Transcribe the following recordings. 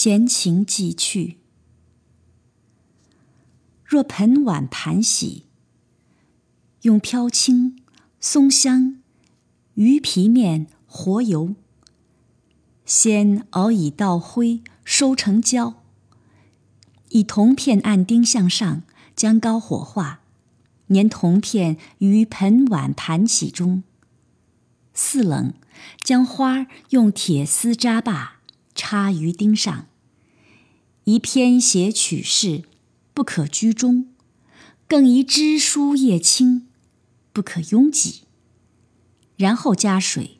闲情寄去。若盆碗盘洗，用飘青、松香、鱼皮面、活油，先熬以稻灰，收成胶。以铜片按钉向上，将高火化，粘铜片于盆碗盘洗中。四冷，将花用铁丝扎罢，插于钉上。宜偏斜取势，不可居中；更宜枝疏叶轻，不可拥挤。然后加水，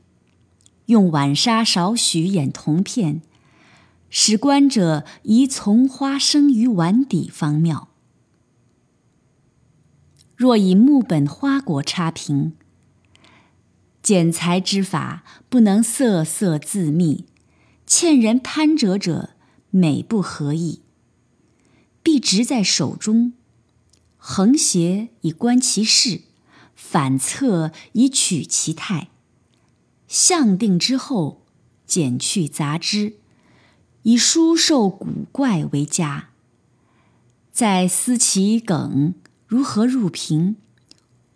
用碗沙少许掩铜片，使观者宜从花生于碗底方妙。若以木本花果插瓶。剪裁之法不能色色自密，欠人攀折者美不合意。必执在手中，横斜以观其势，反侧以取其态。相定之后，剪去杂枝，以疏瘦古怪为佳。再思其梗如何入瓶，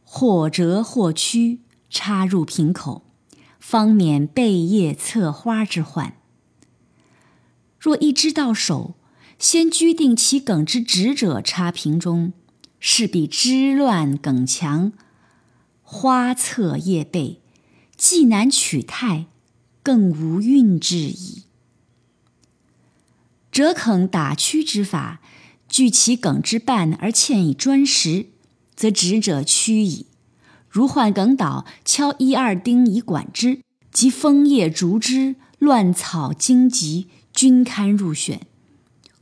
或折或曲。插入瓶口，方免背叶侧花之患。若一枝到手，先居定其梗之直者插瓶中，势必枝乱梗强，花侧叶背，既难取态，更无韵致矣。折梗打曲之法，据其梗之半而嵌以砖石，则直者曲矣。如患梗倒，敲一二钉以管之；及枫叶、竹枝、乱草、荆棘，均堪入选。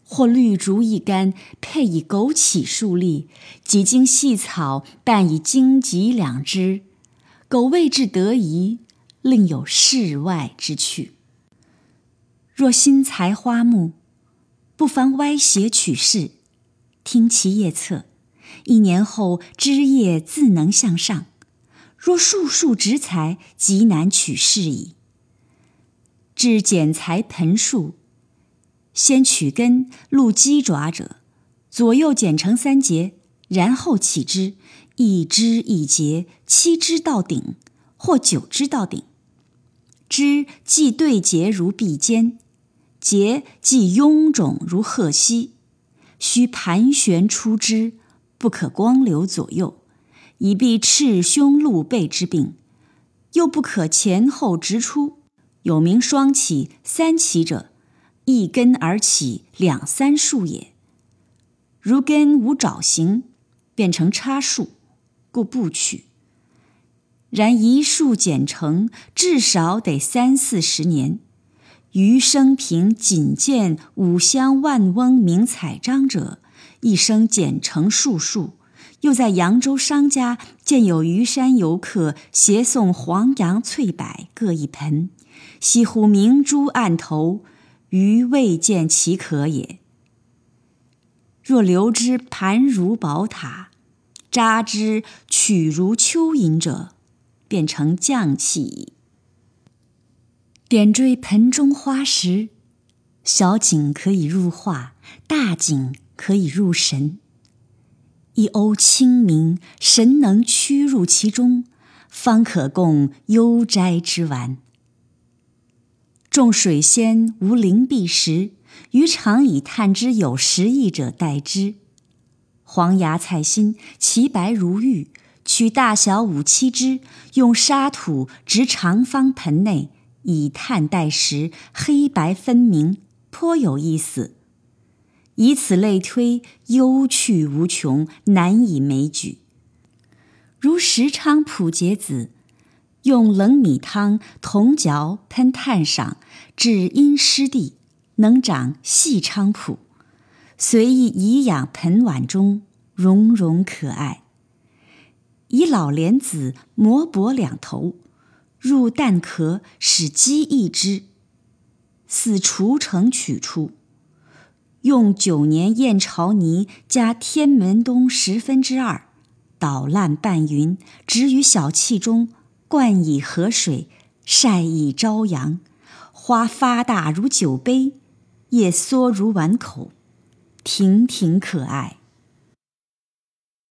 或绿竹一竿，配以枸杞数粒；几茎细草，伴以荆棘两枝。苟位置得宜，另有世外之趣。若新裁花木，不妨歪斜取势，听其叶侧，一年后枝叶自能向上。若树树直裁，极难取势矣。至剪裁盆树，先取根露鸡爪者，左右剪成三节，然后起枝，一枝一节，七枝到顶，或九枝到顶。枝既对节如臂尖，节既臃肿如鹤膝，须盘旋出枝，不可光流左右。以避赤胸露背之病，又不可前后直出。有名双起、三起者，一根而起两三树也。如根无爪形，变成叉树，故不取。然一树剪成，至少得三四十年。余生平仅见五香万翁名彩章者，一生剪成数树。又在扬州商家见有虞山游客携送黄杨翠柏各一盆，西乎明珠案头，余未见其可也。若留之盘如宝塔，扎之曲如蚯蚓者，便成匠气矣。点缀盆中花石，小景可以入画，大景可以入神。一瓯清明，神能屈入其中，方可供悠哉之玩。众水仙无灵璧石，余常以探之有实意者代之。黄芽菜心，其白如玉，取大小五七枝，用沙土植长方盆内，以炭代石，黑白分明，颇有意思。以此类推，幽趣无穷，难以枚举。如石昌普节子，用冷米汤同嚼喷炭上，至阴湿地，能长细菖蒲，随意颐养盆碗中，融融可爱。以老莲子磨薄两头，入蛋壳，使鸡一只，似雏成取出。用九年燕巢泥加天门冬十分之二，捣烂拌匀，置于小器中，冠以河水，晒以朝阳。花发大如酒杯，叶缩如碗口，亭亭可爱。